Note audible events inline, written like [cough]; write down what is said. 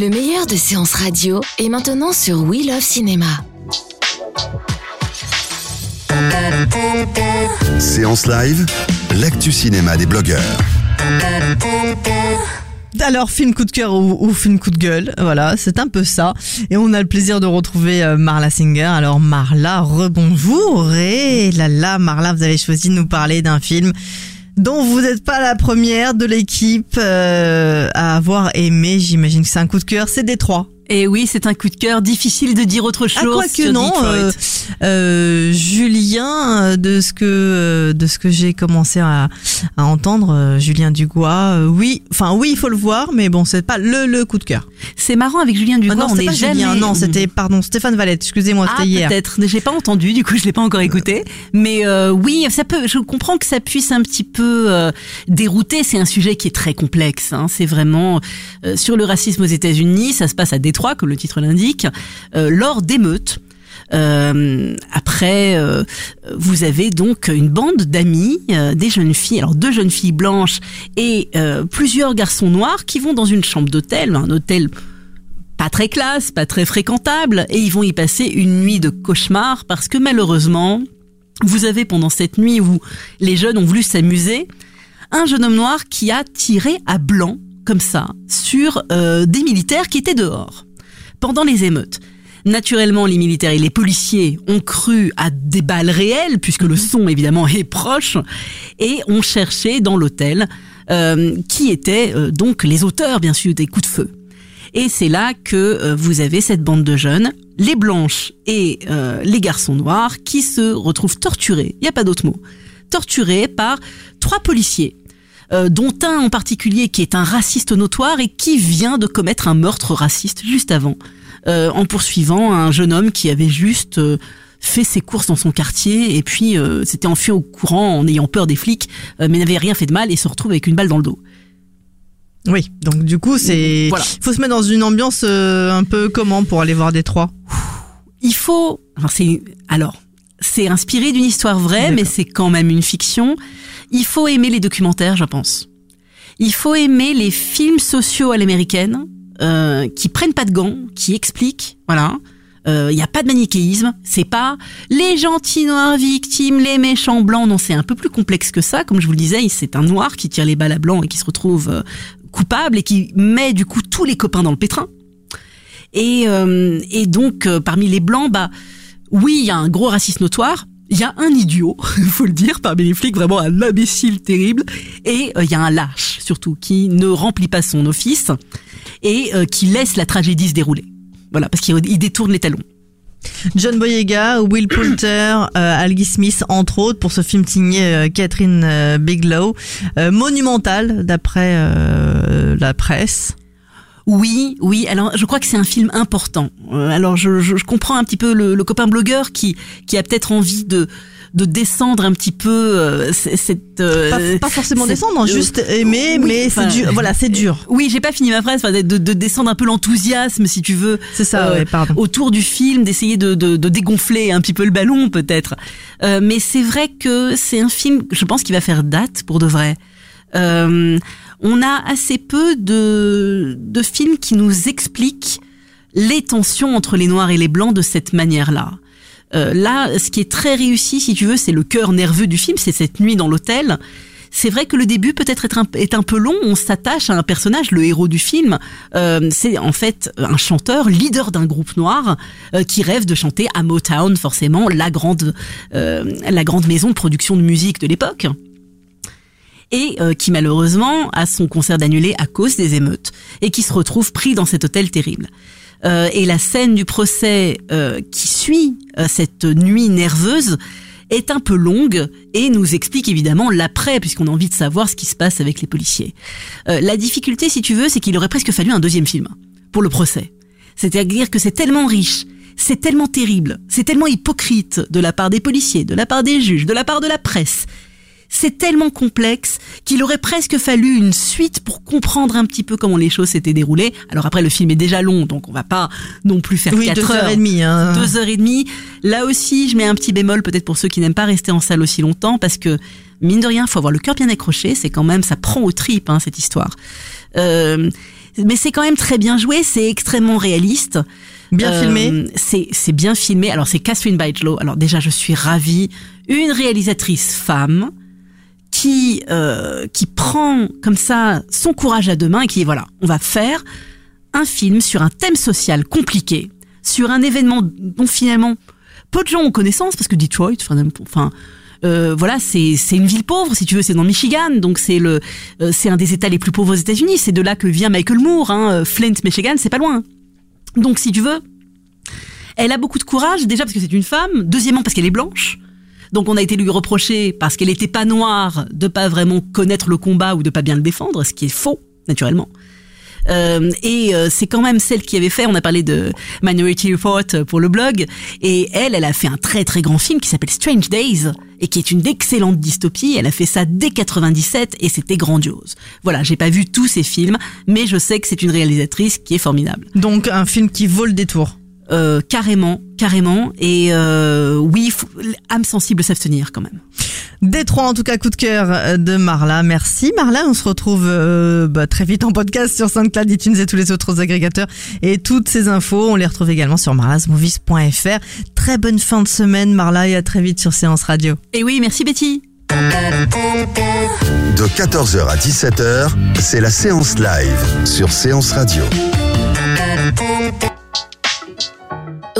Le meilleur de séances radio est maintenant sur We Love Cinéma. Séance live, l'actu cinéma des blogueurs. Alors, film coup de cœur ou, ou film coup de gueule, voilà, c'est un peu ça. Et on a le plaisir de retrouver euh, Marla Singer. Alors, Marla, rebonjour. Et là, là, Marla, vous avez choisi de nous parler d'un film dont vous n'êtes pas la première de l'équipe euh, à avoir aimé. J'imagine que c'est un coup de cœur. C'est Détroit. Et oui, c'est un coup de cœur. Difficile de dire autre chose. Ah, quoi que non, euh, euh, de ce que euh, de ce que j'ai commencé à, à entendre, euh, Julien Dugois, euh, oui, enfin oui, il faut le voir, mais bon, c'est pas le le coup de cœur. C'est marrant avec Julien Dugois. Ah non, on n'est jamais. Julien, non, [laughs] c'était pardon, Stéphane Valette. Excusez-moi, Ah, c'était hier. peut-être. J'ai pas entendu, du coup, je l'ai pas encore écouté. Mais euh, oui, ça peut. Je comprends que ça puisse un petit peu euh, dérouter. C'est un sujet qui est très complexe. Hein. C'est vraiment euh, sur le racisme aux États-Unis. Ça se passe à Détroit, comme le titre l'indique, euh, lors d'émeutes. Euh, après, euh, vous avez donc une bande d'amis, euh, des jeunes filles, alors deux jeunes filles blanches et plusieurs garçons noirs qui vont dans une chambre d'hôtel, un hôtel pas très classe, pas très fréquentable, et ils vont y passer une nuit de cauchemar parce que malheureusement, vous avez pendant cette nuit où les jeunes ont voulu s'amuser, un jeune homme noir qui a tiré à blanc, comme ça, sur des militaires qui étaient dehors, pendant les émeutes. Naturellement, les militaires et les policiers ont cru à des balles réelles, puisque le son, évidemment, est proche, et ont cherché dans l'hôtel euh, qui étaient euh, donc les auteurs, bien sûr, des coups de feu. Et c'est là que euh, vous avez cette bande de jeunes, les blanches et euh, les garçons noirs, qui se retrouvent torturés, il n'y a pas d'autre mot, torturés par trois policiers, euh, dont un en particulier qui est un raciste notoire et qui vient de commettre un meurtre raciste juste avant, euh, en poursuivant un jeune homme qui avait juste... euh, fait ses courses dans son quartier et puis euh, s'était enfui au courant en ayant peur des flics, mais n'avait rien fait de mal et se retrouve avec une balle dans le dos. Oui, donc du coup, c'est Voilà. faut se mettre dans une ambiance un peu comment pour aller voir Détroit. il faut. Alors c'est alors c'est inspiré d'une histoire vraie, mais c'est quand même une fiction. Il faut aimer les documentaires, je pense. Il faut aimer les films sociaux à l'américaine euh, qui prennent pas de gants, qui expliquent. Voilà. Il n'y a pas de manichéisme. C'est pas les gentils noirs victimes, les méchants blancs. Non, c'est un peu plus complexe que ça. Comme je vous le disais, c'est un noir qui tire les balles à blanc et qui se retrouve euh, coupable et qui met du coup tous les copains dans le pétrin. Et, euh, et donc, euh, parmi les blancs, bah, oui, il y a un gros racisme notoire. Il y a un idiot, [laughs] faut le dire, parmi les flics, vraiment un imbécile terrible. Et euh, il y a un lâche, surtout, qui ne remplit pas son office et euh, qui laisse la tragédie se dérouler. Voilà, parce qu'il il détourne les talons. John Boyega, Will Poulter, euh, Algie Smith, entre autres, pour ce film signé euh, Catherine euh, Bigelow, Euh, monumental d'après la presse. Oui, oui. Alors, je crois que c'est un film important. Alors, je, je, je comprends un petit peu le, le copain blogueur qui qui a peut-être envie de de descendre un petit peu euh, cette. euh, Pas, pas forcément cette- descendre, hein, euh, juste aimer, oui, mais enfin, c'est dur. Voilà, c'est dur. Oui, j'ai pas fini ma phrase. de, de descendre un peu l'enthousiasme, si tu veux. C'est ça, euh, ouais, pardon. autour du film, d'essayer de, de, de dégonfler un petit peu le ballon peut-être. Euh, mais c'est vrai que c'est un film, je pense, qui va faire date pour de vrai. Euh, on a assez peu de, de films qui nous expliquent les tensions entre les noirs et les blancs de cette manière-là. Euh, là, ce qui est très réussi, si tu veux, c'est le cœur nerveux du film, c'est cette nuit dans l'hôtel. C'est vrai que le début peut-être est un peu long. On s'attache à un personnage, le héros du film. Euh, c'est en fait un chanteur, leader d'un groupe noir, euh, qui rêve de chanter à Motown, forcément la grande, euh, la grande maison de production de musique de l'époque et euh, qui malheureusement a son concert d'annulé à cause des émeutes et qui se retrouve pris dans cet hôtel terrible. Euh, et la scène du procès euh, qui suit euh, cette nuit nerveuse est un peu longue et nous explique évidemment l'après puisqu'on a envie de savoir ce qui se passe avec les policiers. La difficulté, si tu veux, c'est qu'il aurait presque fallu un deuxième film pour le procès. C'est-à-dire que c'est tellement riche, c'est tellement terrible, c'est tellement hypocrite de la part des policiers, de la part des juges, de la part de la presse, c'est tellement complexe qu'il aurait presque fallu une suite pour comprendre un petit peu comment les choses s'étaient déroulées. Alors après, le film est déjà long, donc on va pas non plus faire Oui, 4 deux heures. heures et demie. Hein. Deux heures et demie. Là aussi, je mets un petit bémol peut-être pour ceux qui n'aiment pas rester en salle aussi longtemps parce que Mine de rien, faut avoir le cœur bien accroché. C'est quand même, ça prend aux tripes hein, cette histoire. Euh, mais c'est quand même très bien joué. C'est extrêmement réaliste. Bien Euh, filmé. C'est c'est bien filmé. Alors c'est Catherine Bigelow. Alors déjà, je suis ravie. Une réalisatrice femme qui euh, qui prend comme ça son courage à deux mains et qui dit voilà, on va faire un film sur un thème social compliqué, sur un événement dont finalement peu de gens ont connaissance parce que Detroit, enfin, euh, voilà, c'est une ville pauvre si tu veux, c'est dans le Michigan, donc c'est le euh, c'est un des États les plus pauvres aux États-Unis. C'est de là que vient Michael Moore, hein, Flint, Michigan, c'est pas loin. Donc si tu veux, elle a beaucoup de courage déjà parce que c'est une femme, deuxièmement parce qu'elle est blanche. Donc on a été lui reprocher parce qu'elle n'était pas noire de pas vraiment connaître le combat ou de pas bien le défendre, ce qui est faux naturellement. Euh, et euh, c'est quand même celle qui avait fait, on a parlé de Minority Report pour le blog, et elle, elle a fait un très très grand film qui s'appelle Strange Days, et qui est une excellente dystopie, elle a fait ça dès 97, et c'était grandiose. Voilà, j'ai pas vu tous ces films, mais je sais que c'est une réalisatrice qui est formidable. Donc un film qui vaut le détour. Euh, carrément, carrément, et euh, oui, faut- âme sensible s'abstenir quand même. Détroit en tout cas coup de cœur euh, de Marla. Merci Marla, on se retrouve euh, bah, très vite en podcast sur SoundCloud, iTunes et tous les autres agrégateurs. Et toutes ces infos, on les retrouve également sur marlasmovies.fr. Très bonne fin de semaine Marla et à très vite sur Séance Radio. Et oui, merci Betty. De 14h à 17h, c'est la séance live sur Séance Radio.